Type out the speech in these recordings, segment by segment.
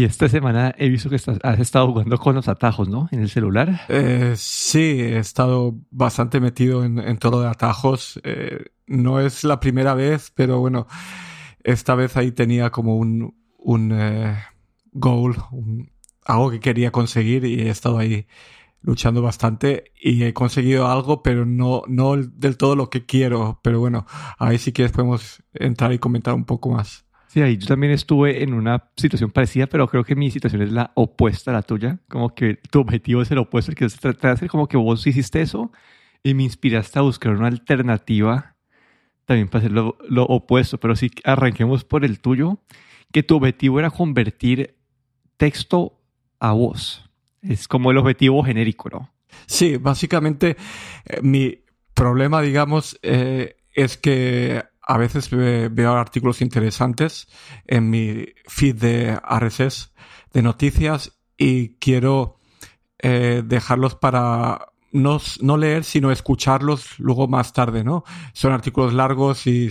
Y esta semana he visto que has estado jugando con los atajos, ¿no? En el celular. Eh, sí, he estado bastante metido en, todo de atajos. Eh, no es la primera vez, pero bueno, esta vez ahí tenía como un, un eh, goal, algo que quería conseguir y he estado ahí luchando bastante y he conseguido algo, pero no, no del todo lo que quiero. Pero bueno, ahí si quieres podemos entrar y comentar un poco más. Sí, ahí yo también estuve en una situación parecida, pero creo que mi situación es la opuesta a la tuya. Como que tu objetivo es el opuesto, el que se trata de hacer como que vos hiciste eso y me inspiraste a buscar una alternativa también para hacer lo, lo opuesto. Pero sí, arranquemos por el tuyo, que tu objetivo era convertir texto a voz. Es como el objetivo genérico, ¿no? Sí, básicamente eh, mi problema, digamos, eh, es que a veces veo artículos interesantes en mi feed de RSS de noticias y quiero eh, dejarlos para no, no, leer, sino escucharlos luego más tarde, ¿no? Son artículos largos y,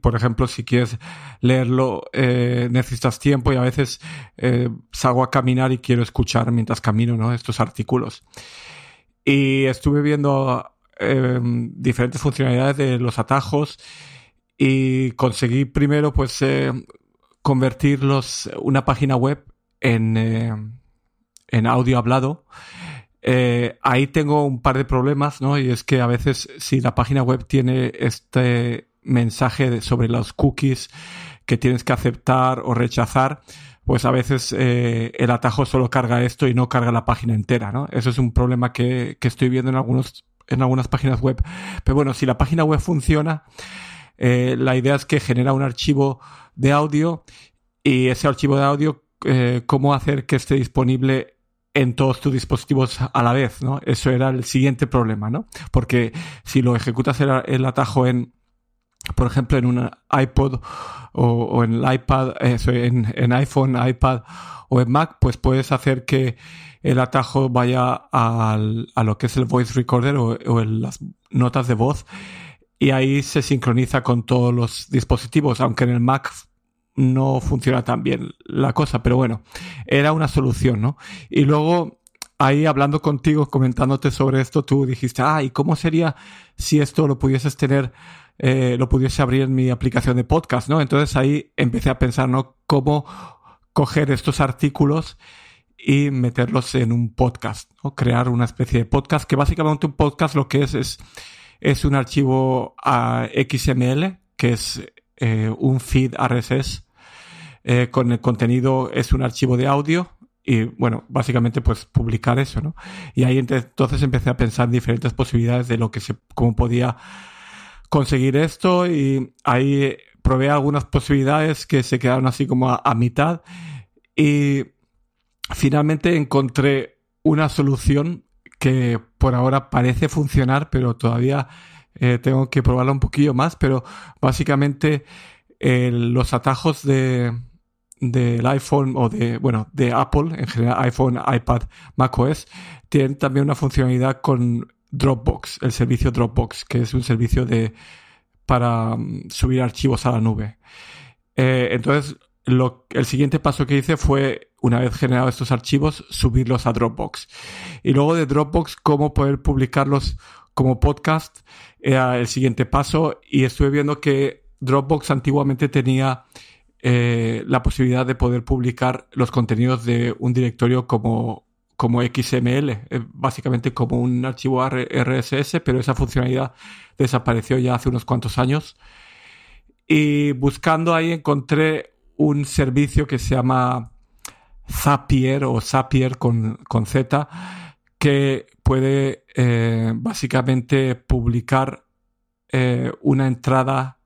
por ejemplo, si quieres leerlo, eh, necesitas tiempo y a veces eh, salgo a caminar y quiero escuchar mientras camino, ¿no? Estos artículos. Y estuve viendo diferentes funcionalidades de los atajos y conseguí primero pues eh, convertirlos una página web en, eh, en audio hablado. Eh, ahí tengo un par de problemas, ¿no? Y es que a veces si la página web tiene este mensaje sobre los cookies que tienes que aceptar o rechazar, pues a veces el atajo solo carga esto y no carga la página entera, ¿no? Eso es un problema que, que estoy viendo en algunos en algunas páginas web. Pero bueno, si la página web funciona, eh, la idea es que genera un archivo de audio y ese archivo de audio, eh, cómo hacer que esté disponible en todos tus dispositivos a la vez, ¿no? Eso era el siguiente problema, ¿no? Porque si lo ejecutas el, atajo en, por ejemplo, en un iPod o, en el iPad, en, iPhone, iPad o en Mac, pues puedes hacer que el atajo vaya a lo que es el voice recorder o, las notas de voz y ahí se sincroniza con todos los dispositivos, aunque en el Mac no funciona tan bien la cosa, pero bueno, era una solución, ¿no? Y luego ahí hablando contigo, comentándote sobre esto, tú dijiste, ah, ¿y cómo sería si esto lo pudieses tener, eh, lo pudiese abrir en mi aplicación de podcast, ¿no? Entonces ahí empecé a pensar, ¿no? Cómo coger estos artículos y meterlos en un podcast, ¿no? Crear una especie de podcast, que básicamente un podcast lo que es es es un archivo XML, que es eh, un feed RSS. Eh, con el contenido es un archivo de audio y bueno, básicamente pues publicar eso, ¿no? Y ahí entonces empecé a pensar en diferentes posibilidades de lo que se, cómo podía conseguir esto y ahí probé algunas posibilidades que se quedaron así como a mitad y finalmente encontré una solución que por ahora parece funcionar, pero todavía eh, tengo que probarlo un poquillo más, pero básicamente los atajos de del iPhone o de bueno de Apple en general iPhone, iPad, macOS tienen también una funcionalidad con Dropbox, el servicio Dropbox, que es un servicio de para mm, subir archivos a la nube. Eh, entonces lo, el siguiente paso que hice fue, una vez generados estos archivos, subirlos a Dropbox. Y luego de Dropbox, cómo poder publicarlos como podcast era el siguiente paso. Y estuve viendo que Dropbox antiguamente tenía eh, la posibilidad de poder publicar los contenidos de un directorio como, como XML, eh, básicamente como un archivo RSS, pero esa funcionalidad desapareció ya hace unos cuantos años. Y buscando ahí encontré un servicio que se llama Zapier o Zapier con, con Z, que puede eh, básicamente publicar eh, una entrada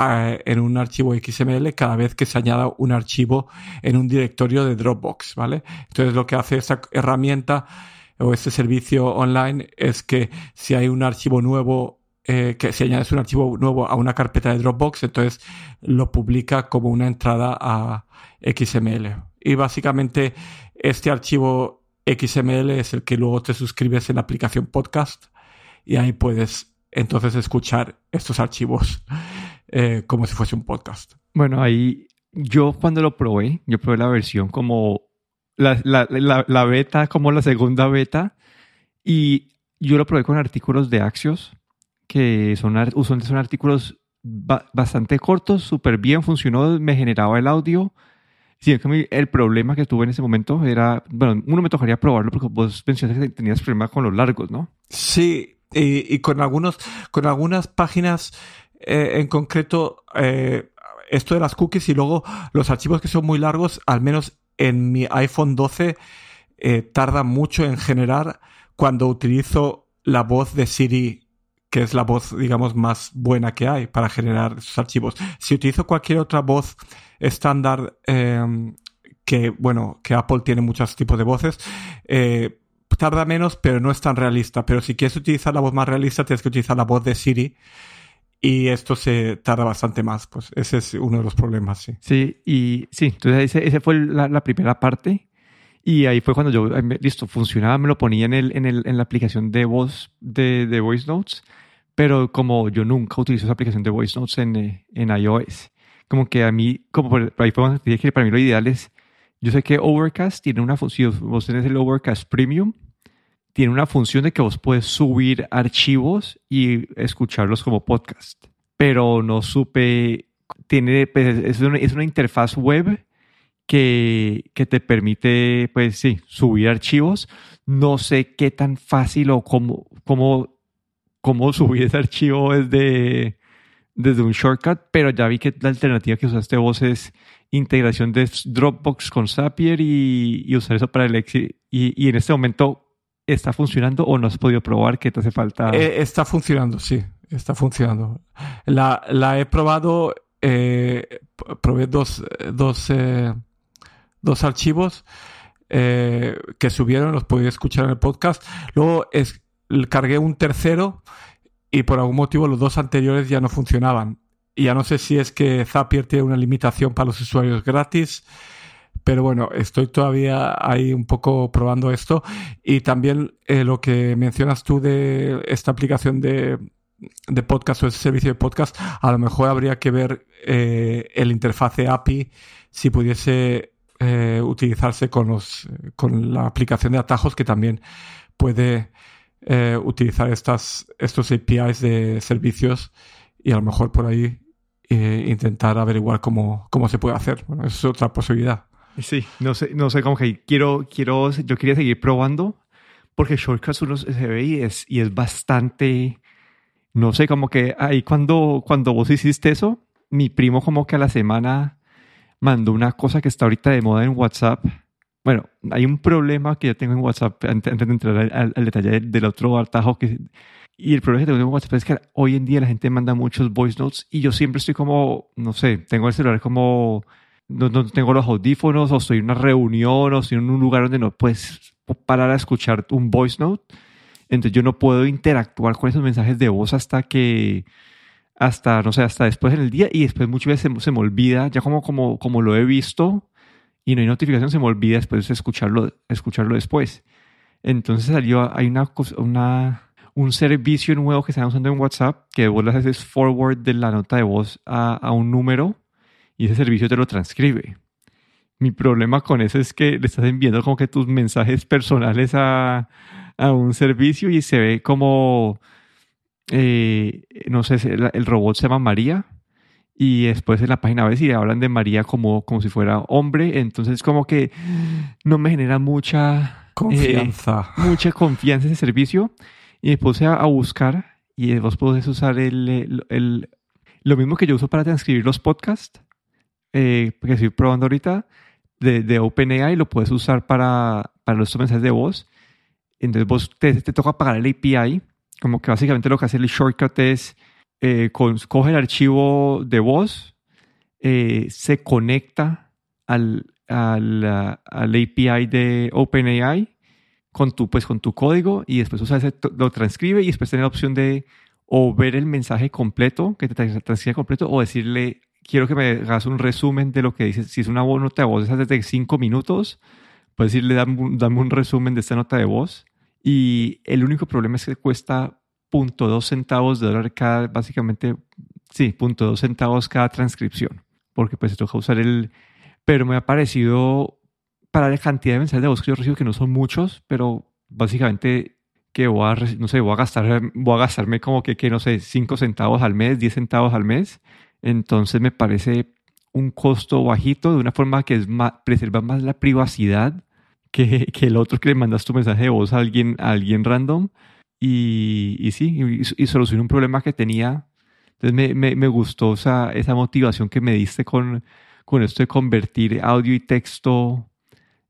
eh, en un archivo XML cada vez que se añada un archivo en un directorio de Dropbox, ¿vale? Entonces lo que hace esa herramienta o este servicio online es que si hay un archivo nuevo eh, que si añades un archivo nuevo a una carpeta de Dropbox, entonces lo publica como una entrada a XML. Y básicamente este archivo XML es el que luego te suscribes en la aplicación podcast y ahí puedes entonces escuchar estos archivos eh, como si fuese un podcast. Bueno, ahí yo cuando lo probé, yo probé la versión como la, la, la, la beta, como la segunda beta, y yo lo probé con artículos de Axios, que son, usualmente son artículos bastante cortos, súper bien, funcionó, me generaba el audio. Sí, el problema que tuve en ese momento era, bueno, uno me tocaría probarlo porque vos mencionaste que tenías problemas con los largos, ¿no? Sí, y, con algunos, con algunas páginas eh, en concreto, eh, esto de las cookies y luego los archivos que son muy largos, al menos en mi iPhone 12, eh, tarda mucho en generar cuando utilizo la voz de Siri que es la voz, digamos, más buena que hay para generar esos archivos. Si utilizo cualquier otra voz estándar, em, que, bueno, que Apple tiene muchos tipos de voces, eh, tarda menos, pero no es tan realista. Pero si quieres utilizar la voz más realista, tienes que utilizar la voz de Siri. Y esto se tarda bastante más. Pues ese es uno de los problemas, sí. Y sí, entonces esa fue la, primera parte. Y ahí fue cuando yo, listo, funcionaba, me lo ponía en, el, en, el, en la aplicación de voz de, de Voice Notes pero como yo nunca utilizo esa aplicación de Voice Notes en, eh, en iOS, como que a mí, como por, ahí podemos decir que para mí lo ideal es, yo sé que Overcast tiene una función, vos tenés el Overcast Premium, tiene una función de que vos puedes subir archivos y escucharlos como podcast, pero no supe, tiene, pues, es, una, es una interfaz web que, que, te permite, pues sí, subir archivos. No sé qué tan fácil o cómo, cómo cómo subir ese archivo desde, desde un shortcut, pero ya vi que la alternativa que usaste vos es integración de Dropbox con Zapier y, usar eso para el Exit. Y, en este momento, ¿está funcionando o no has podido probar que te hace falta? Eh, está funcionando, sí, está funcionando. La, la he probado, eh, probé dos, dos, eh, dos archivos que subieron, los podía escuchar en el podcast. Luego es, cargué un tercero y por algún motivo los dos anteriores ya no funcionaban. Ya no sé si es que Zapier tiene una limitación para los usuarios gratis, pero bueno, estoy todavía ahí un poco probando esto. Y también eh, lo que mencionas tú de esta aplicación de, de podcast o ese servicio de podcast, a lo mejor habría que ver eh, el interfase API si pudiese eh, utilizarse con, los, con la aplicación de atajos que también puede eh, utilizar estas, estos APIs de servicios y a lo mejor por ahí eh, intentar averiguar cómo, cómo se puede hacer. Bueno, es otra posibilidad. Sí, no sé, no sé cómo que quiero, quiero, yo quería seguir probando porque Shortcuts uno se ve y es, y es bastante, no sé, como que ahí cuando, cuando vos hiciste eso, mi primo como que a la semana mandó una cosa que está ahorita de moda en WhatsApp bueno, hay un problema que yo tengo en WhatsApp antes, de entrar al, detalle del, otro atajo que y el problema que tengo en WhatsApp es que hoy en día la gente manda muchos voice notes y yo siempre estoy como, no sé, tengo el celular como, no, tengo los audífonos o estoy en una reunión o estoy en un lugar donde no puedes parar a escuchar un voice note. Entonces yo no puedo interactuar con esos mensajes de voz hasta que, hasta, no sé, hasta después en el día y después muchas veces se, se me olvida, ya como, como, como lo he visto y no hay notificación, se me olvida después escucharlo, escucharlo después. Entonces salió, hay una, una, un servicio nuevo que están usando en WhatsApp que vos le haces forward de la nota de voz a, a un número y ese servicio te lo transcribe. Mi problema con eso es que le estás enviando como que tus mensajes personales a, a un servicio y se ve como, eh, no sé, el robot se llama María y después en la página ves y hablan de María como, como si fuera hombre, entonces como que no me genera mucha confianza. Eh, mucha confianza ese servicio y me puse a, buscar y vos podés usar el, el, lo mismo que yo uso para transcribir los podcasts, eh, que estoy probando ahorita, de, de OpenAI, lo puedes usar para, para los mensajes de voz. Entonces vos te, te toca pagar el API, como que básicamente lo que hace el shortcut es eh, coge el archivo de voz, eh, se conecta al, al, al, API de OpenAI con tu, pues, con tu código y después lo transcribe y después tiene la opción de o ver el mensaje completo, que te transcribe completo, o decirle, quiero que me hagas un resumen de lo que dices. Si es una nota de voz, esa de cinco minutos, puedes decirle, dame, dame un resumen de esta nota de voz. Y el único problema es que cuesta .2 centavos de dólar cada, básicamente, sí, .2 centavos cada transcripción. porque pues se toca usar el... Pero me ha parecido, para la cantidad de mensajes de voz que yo recibo, que no son muchos, pero básicamente que voy a, no sé, voy a, gastar, voy a gastarme como que, que, no sé, 5 centavos al mes, 10 centavos al mes. Entonces me parece un costo bajito de una forma que es más, preserva más la privacidad que, que, el otro que le mandas tu mensaje de voz a alguien, a alguien random. Y, y sí, y, y soluciona un problema que tenía entonces me, me, gustó esa, esa, motivación que me diste con, con esto de convertir audio y texto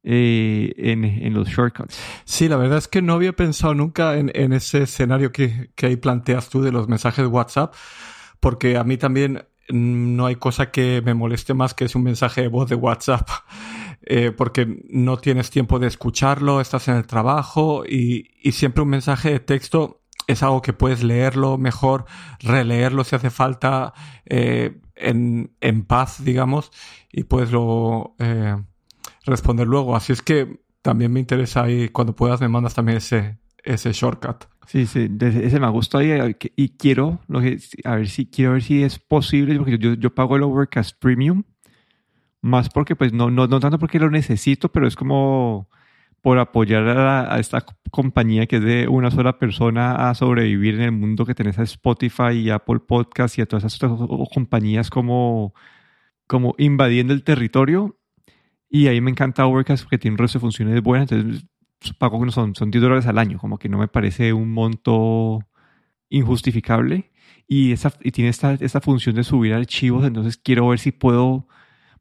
eh, en, en, los shortcuts. Sí, la verdad es que no había pensado nunca en, en ese escenario que, que, ahí planteas tú de los mensajes de WhatsApp, porque a mí también no hay cosa que me moleste más que es un mensaje de voz de WhatsApp. Eh, porque no tienes tiempo de escucharlo, estás en el trabajo y, siempre un mensaje de texto es algo que puedes leerlo mejor, releerlo si hace falta eh, en, paz, digamos, y puedes luego eh, responder luego. Así es que también me interesa ahí, cuando puedas me mandas también ese, ese shortcut. Sí, sí, ese me gustado y, y quiero, lo que, a ver si, quiero ver si es posible, porque yo pago el Overcast Premium, más porque, pues, no, no, no tanto porque lo necesito, pero es como por apoyar a, esta compañía que es de una sola persona a sobrevivir en el mundo que tenés a Spotify y Apple Podcast y a todas esas otras compañías como, como invadiendo el territorio. Y ahí me encanta Overcast porque tiene un resto de funciones buenas. Entonces pago son, son 10 dólares al año, como que no me parece un monto injustificable. Y, esa, y tiene esta, esta función de subir archivos, entonces quiero ver si puedo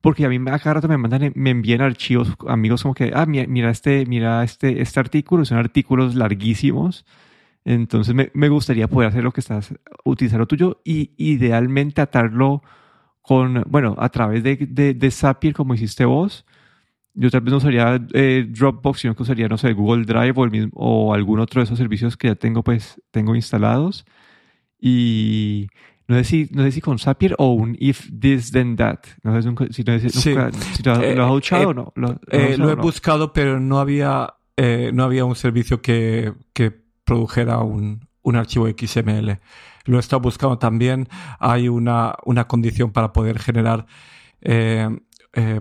porque a mí a cada rato me mandan, me envían archivos, amigos como que, ah, mira este, mira este, este artículo, son artículos larguísimos. Entonces me, me gustaría poder hacer lo que estás, utilizar lo tuyo y idealmente atarlo con, bueno, a través de, de, de Zapier como hiciste vos. Yo tal vez no usaría eh, Dropbox, sino que usaría, no sé, Google Drive o, el mismo, o algún otro de esos servicios que ya tengo, pues, tengo instalados. Y no sé si, no sé si con Zapier o un if this then that. No sé si, no sé, si, nunca, si lo, eh, has escuchado eh, o no. Lo, eh, lo he no? buscado, pero no había, eh, no había un servicio que, que produjera un, un archivo XML. Lo he estado buscando también. Hay una, una condición para poder generar, eh,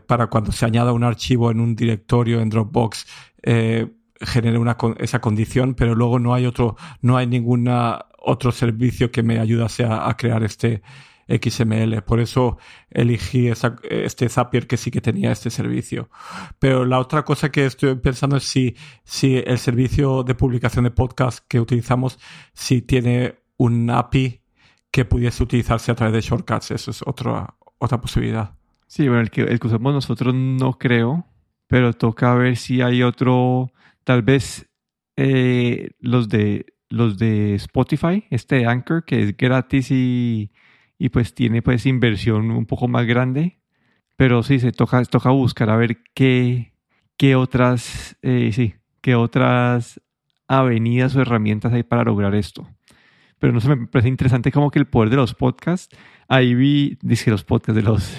para cuando se añada un archivo en un directorio en Dropbox, eh, genere una, esa condición, pero luego no hay otro, no hay ninguna otro servicio que me ayudase a, crear este XML. Por eso elegí esa, este Zapier que sí que tenía este servicio. Pero la otra cosa que estoy pensando es si, si el servicio de publicación de podcast que utilizamos, si tiene un API que pudiese utilizarse a través de shortcuts. Eso es otra, otra posibilidad. Sí, bueno, el que usamos nosotros no creo, pero toca ver si hay otro, tal vez eh, los de los de Spotify, este Anchor, que es gratis y, y pues tiene pues inversión un poco más grande. Pero sí, se toca, toca buscar a ver qué, qué otras, eh, sí, qué otras avenidas o herramientas hay para lograr esto. Pero no sé, me parece interesante como que el poder de los podcasts. Ahí vi, dice los podcasts de los,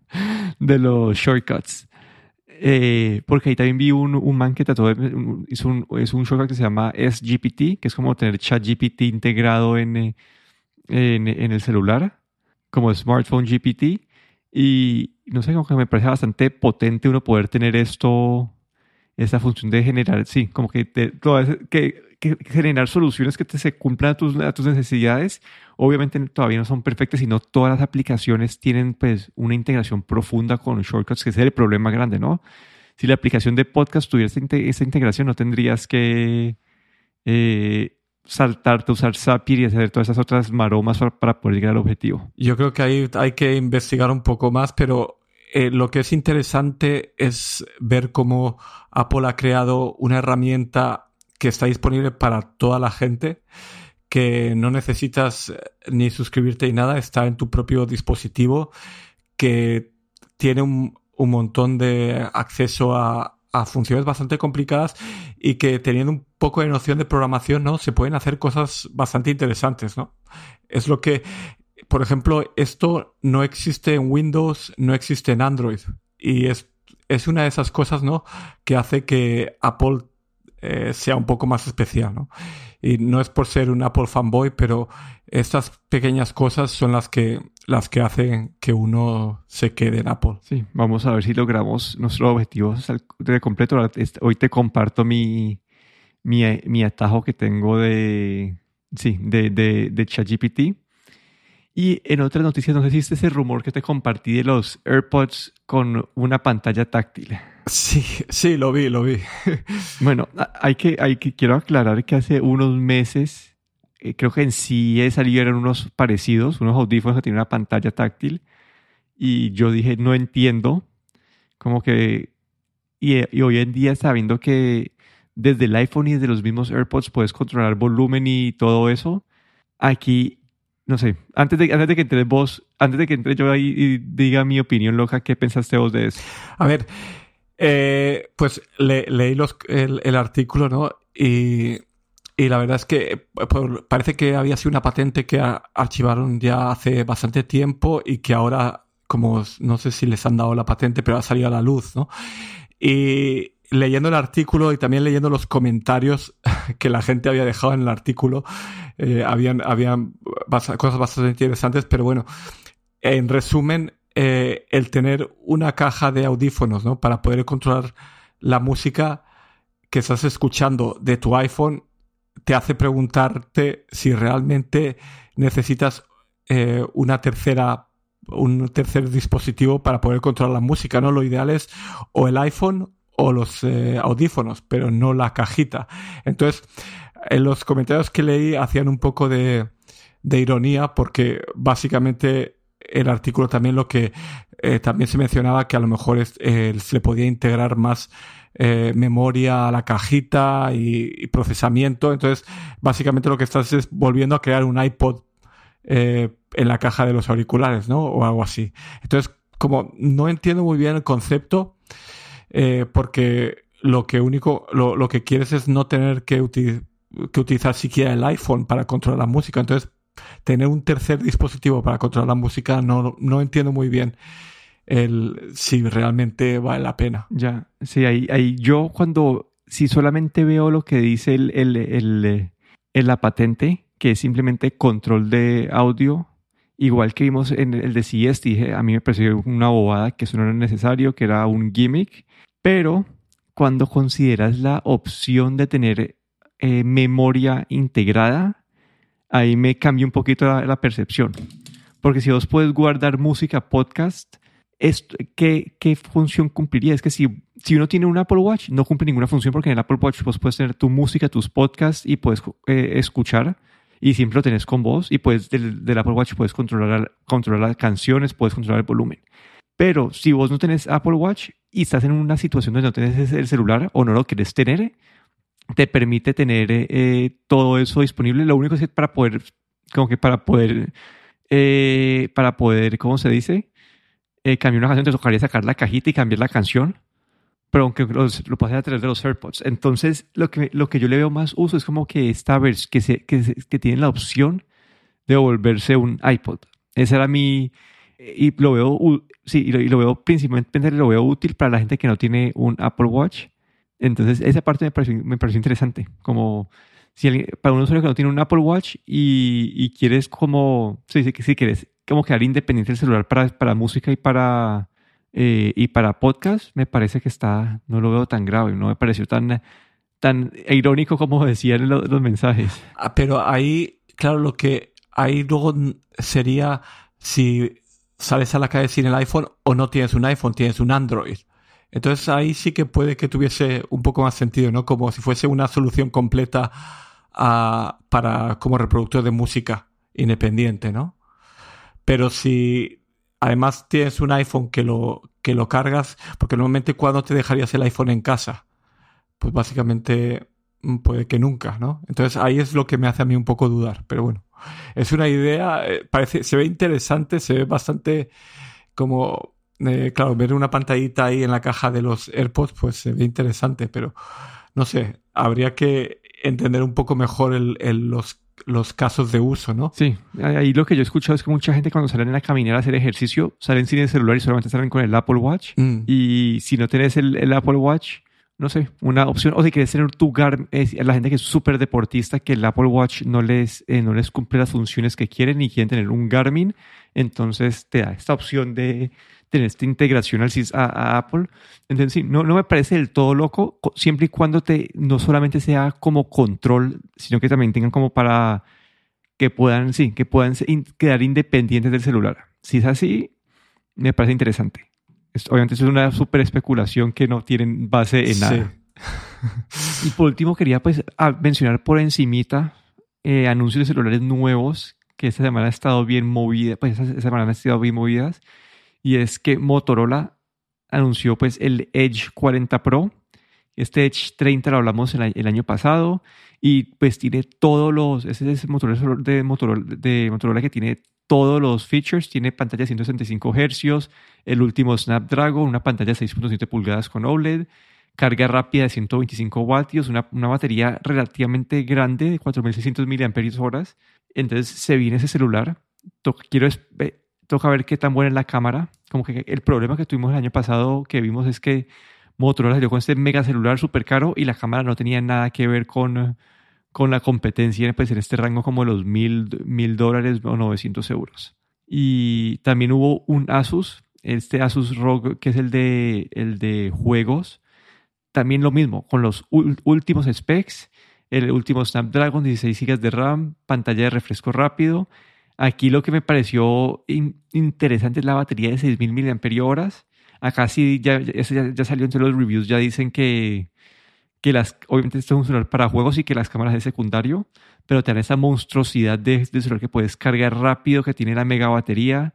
de los shortcuts. Eh, porque ahí también vi un, un man que trató de, un, es un shortcut que se llama SGPT, que es como tener ChatGPT integrado eh, en, en, el celular, como smartphone GPT. Y no sé, como que me parece bastante potente uno poder tener esto, esa función de generar, sí, como que, te, que generar soluciones que te se cumplan a tus, a tus necesidades. Obviamente todavía no son perfectas, sino todas las aplicaciones tienen pues una integración profunda con shortcuts, que es el problema grande, ¿no? Si la aplicación de podcast tuviera esta, integración, no tendrías que eh, saltarte, usar Zapier y hacer todas esas otras maromas para, para, poder llegar al objetivo. Yo creo que ahí hay que investigar un poco más, pero eh, lo que es interesante es ver cómo Apple ha creado una herramienta que está disponible para toda la gente, que no necesitas eh, ni suscribirte ni nada, está en tu propio dispositivo, que tiene un, un montón de acceso a, a, funciones bastante complicadas y que teniendo un poco de noción de programación, ¿no? Se pueden hacer cosas bastante interesantes, ¿no? Es lo que, por ejemplo, esto no existe en Windows, no existe en Android y es, es una de esas cosas, ¿no? Que hace que Apple eh, sea un poco más especial, ¿no? Y no es por ser un Apple fanboy, pero estas pequeñas cosas son las que, las que hacen que uno se quede en Apple. Sí, vamos a ver si logramos nuestros objetivos de completo. Hoy te comparto mi, mi, mi atajo que tengo de, sí, de, de, de ChatGPT. Y en otras noticias, no sé si ese rumor que te compartí de los AirPods con una pantalla táctil. Sí, sí, lo vi, lo vi. bueno, hay que, hay que, quiero aclarar que hace unos meses, eh, creo que en sí salieron unos parecidos, unos audífonos que tienen una pantalla táctil. Y yo dije, no entiendo. Como que. Y, y hoy en día, sabiendo que desde el iPhone y desde los mismos AirPods puedes controlar volumen y todo eso, aquí no sé, antes de, antes de que entre vos, antes de que entre yo ahí y diga mi opinión loca, ¿qué pensaste vos de eso? A ver, eh, pues leí los, el, artículo, ¿no? Y, la verdad es que parece que había sido una patente que archivaron ya hace bastante tiempo y que ahora, como no sé si les han dado la patente, pero ha salido a la luz, ¿no? Y leyendo el artículo y también leyendo los comentarios que la gente había dejado en el artículo, eh, habían, habían cosas bastante interesantes, pero bueno, en resumen, eh, el tener una caja de audífonos, ¿no? Para poder controlar la música que estás escuchando de tu iPhone, te hace preguntarte si realmente necesitas eh, una tercera un tercer dispositivo para poder controlar la música, ¿no? Lo ideal es o el iPhone o los eh, audífonos, pero no la cajita. Entonces, en los comentarios que leí hacían un poco de, de ironía porque básicamente el artículo también lo que eh, también se mencionaba que a lo mejor eh, se le podía integrar más memoria a la cajita y, procesamiento. Entonces, básicamente lo que estás es volviendo a crear un iPod en la caja de los auriculares, ¿no? O algo así. Entonces, como no entiendo muy bien el concepto, eh, porque lo que único, lo, lo, que quieres es no tener que, que utilizar siquiera el iPhone para controlar la música. Entonces, tener un tercer dispositivo para controlar la música no, no entiendo muy bien el, si realmente vale la pena. Ya, sí, ahí, ahí yo cuando, si solamente veo lo que dice el, el, el, la patente, que es simplemente control de audio, igual que vimos en el de CES, dije, a mí me pareció una bobada, que eso no era necesario, que era un gimmick, pero cuando consideras la opción de tener eh, memoria integrada, ahí me cambia un poquito la, percepción. Porque si vos puedes guardar música, podcast, ¿qué, ¿qué, función cumpliría? Es que si, si uno tiene un Apple Watch, no cumple ninguna función porque en el Apple Watch vos puedes tener tu música, tus podcasts y puedes eh, escuchar y siempre lo tenés con vos y puedes del, del Apple Watch puedes controlar, controlar las canciones, puedes controlar el volumen. Pero si vos no tenés Apple Watch y estás en una situación donde no tenés el celular o no lo querés tener, te permite tener eh, todo eso disponible. Lo único es que para poder, como que para poder, eh, para poder, ¿cómo se dice? Eh, cambiar una canción, te tocaría sacar la cajita y cambiar la canción pero aunque lo pasé a través de los AirPods. Entonces, lo que, lo que yo le veo más uso es como que esta vez que, que, que tienen la opción de volverse un iPod. Ese era mi... Y lo veo, sí, y lo, veo principalmente lo veo útil para la gente que no tiene un Apple Watch. Entonces, esa parte me pareció, me pareció interesante. Como si para un usuario que no tiene un Apple Watch y, y quieres como, sí, sí, quieres como quedar independiente del celular para, para música y para, eh, y para podcast me parece que está, no lo veo tan grave, no me pareció tan, tan irónico como decían los, los mensajes. Ah, pero ahí, claro, lo que ahí luego sería si sales a la calle sin el iPhone o no tienes un iPhone, tienes un Android. Entonces ahí sí que puede que tuviese un poco más sentido, ¿no? Como si fuese una solución completa para como reproductor de música independiente, ¿no? Pero si además tienes un iPhone que lo, que lo cargas, porque normalmente cuando te dejarías el iPhone en casa, pues básicamente mm, puede que nunca, ¿no? Entonces ahí es lo que me hace a mí un poco dudar, pero bueno, es una idea, eh, parece, se ve interesante, se ve bastante como, eh, claro, ver una pantallita ahí en la caja de los AirPods, pues se ve interesante, pero no sé, habría que entender un poco mejor el, el, los los casos de uso, ¿no? Sí, ahí lo que yo he escuchado es que mucha gente cuando salen a la caminera a hacer ejercicio, salen sin el celular y solamente salen con el Apple Watch. Mm. Y si no tienes el, Apple Watch no sé, una opción. O si quieres tener tu Garmin, la gente que es súper deportista, que el Apple Watch no les, eh, no les cumple las funciones que quieren y quieren tener un Garmin, entonces te da esta opción de tener esta integración al a, a, Apple. Entonces, sí, no, no me parece del todo loco, siempre y cuando te, no solamente sea como control, sino que también tengan como para que puedan, sí, que puedan quedar independientes del celular. Si es así, me parece interesante. obviamente eso es una super especulación que no tienen base en nada. y por último quería pues mencionar por encimita eh, anuncios de celulares nuevos que esta semana ha estado bien movida, pues esta semana han estado bien movidas y es que Motorola anunció pues el Edge 40 Pro. Este Edge 30 lo hablamos el, año pasado y pues tiene todos los, ese es el Motorola de Motorola, de Motorola que tiene todos los features, tiene pantalla de 165 Hz, el último Snapdragon, una pantalla de 6.7 pulgadas con OLED, carga rápida de 125 vatios, una, una batería relativamente grande de 4600 mAh. Entonces se viene ese celular. quiero toca ver qué tan buena es la cámara. Como que el problema que tuvimos el año pasado que vimos es que Motorola salió con este mega celular súper caro y la cámara no tenía nada que ver con, con la competencia pues, en este rango como de los mil, mil dólares o 900 euros. Y también hubo un Asus, este Asus ROG que es el de, el de juegos. También lo mismo, con los últimos specs, el último Snapdragon, 16 GB de RAM, pantalla de refresco rápido Aquí lo que me pareció interesante es la batería de 6.000 mAh. Acá sí, ya, ya, salió entre los reviews, ya dicen que, que las, obviamente esto es un celular para juegos y que las cámaras de secundario, pero te esa monstruosidad de, de, celular que puedes cargar rápido, que tiene la mega batería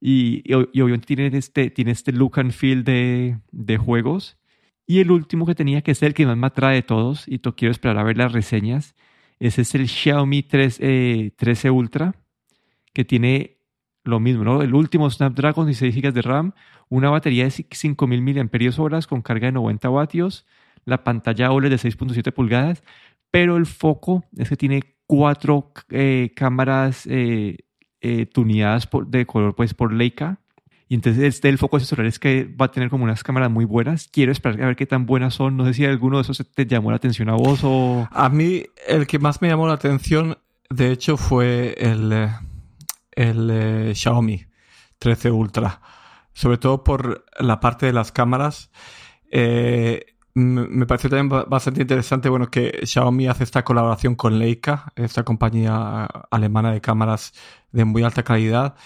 y, obviamente tiene este, tiene este look and feel de, de, juegos. Y el último que tenía, que es el que más me atrae de todos, y quiero esperar a ver las reseñas, ese es el Xiaomi 3, 13 eh, Ultra que tiene lo mismo, ¿no? El último Snapdragon, 16 GB de RAM, una batería de 5000 mAh con carga de 90 vatios, la pantalla OLED de 6.7 pulgadas, pero el foco es que tiene cuatro eh, cámaras eh, eh, tuneadas de color pues, por Leica. Y entonces este, el foco celular es que va a tener como unas cámaras muy buenas. Quiero esperar a ver qué tan buenas son. No sé si alguno de esos te llamó la atención a vos o... A mí el que más me llamó la atención, de hecho, fue el el eh, Xiaomi 13 Ultra, sobre todo por la parte de las cámaras. Eh, me pareció también bastante interesante bueno, que Xiaomi hace esta colaboración con Leica, esta compañía alemana de cámaras de muy alta calidad.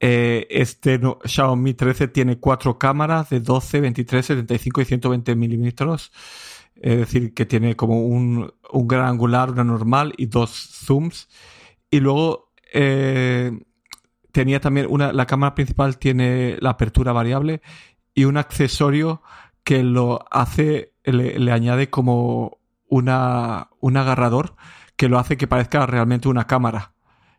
Eh, este Xiaomi 13 tiene cuatro cámaras de 12, 23, 75 y 120 milímetros. Es decir, que tiene como un, un gran angular, una normal y dos zooms. Y luego tenía también una, la cámara principal tiene la apertura variable y un accesorio que lo hace, le, añade como una, un agarrador que lo hace que parezca realmente una cámara.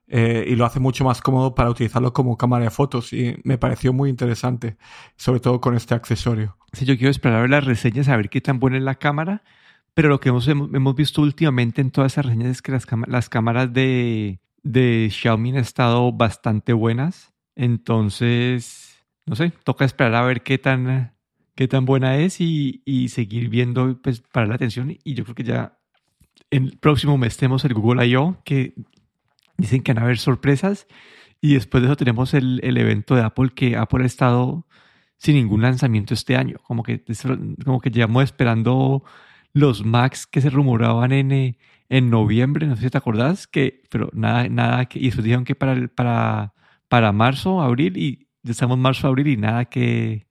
Eh, y lo hace mucho más cómodo para utilizarlo como cámara de fotos y me pareció muy interesante, sobre todo con este accesorio. Sí, yo quiero esperar a ver las reseñas, a ver qué tan buena es la cámara, pero lo que hemos, hemos visto últimamente en todas esas reseñas es que las, las cámaras de, de Xiaomi han estado bastante buenas. Entonces, no sé, toca esperar a ver qué tan, qué tan buena es y, seguir viendo pues, para la atención. Y yo creo que ya en el próximo mes tenemos el Google I.O., que dicen que van a haber sorpresas. Y después de eso tenemos el, evento de Apple, que Apple ha estado sin ningún lanzamiento este año. Como que, como que llevamos esperando los Macs que se rumoraban en, en noviembre, no sé si te acordás, que, pero nada, nada que, y después dijeron que para, para, para marzo, abril, y estamos marzo, abril y nada que,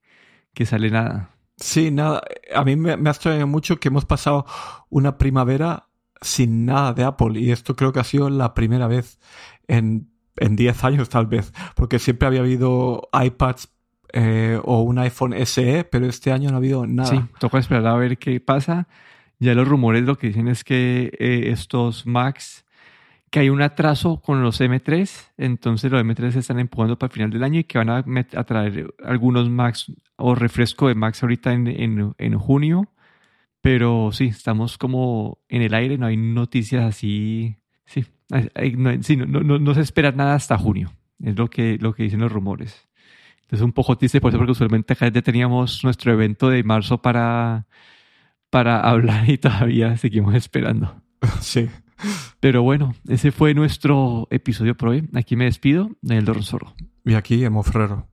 que sale nada. Sí, nada, a mí me, me ha extrañado mucho que hemos pasado una primavera sin nada de Apple y esto creo que ha sido la primera vez en, en 10 años tal vez, porque siempre había habido iPads eh, o un iPhone SE, pero este año no ha habido nada. Sí, toca esperar a ver qué pasa. Ya los rumores lo que dicen es que eh, estos Macs, que hay un atraso con los M3, entonces los M3 se están empujando para el final del año y que van a, traer algunos Macs o refresco de Macs ahorita en, en, junio. Pero sí, estamos como en el aire, no hay noticias así. Sí, no, no, no, se espera nada hasta junio, es lo que, lo que dicen los rumores. Entonces un poco triste por eso, porque usualmente acá ya teníamos nuestro evento de marzo para para hablar y todavía seguimos esperando. Sí. Pero bueno, ese fue nuestro episodio por hoy. Aquí me despido, Daniel Dorronsoro. Y aquí, Emo Ferrero.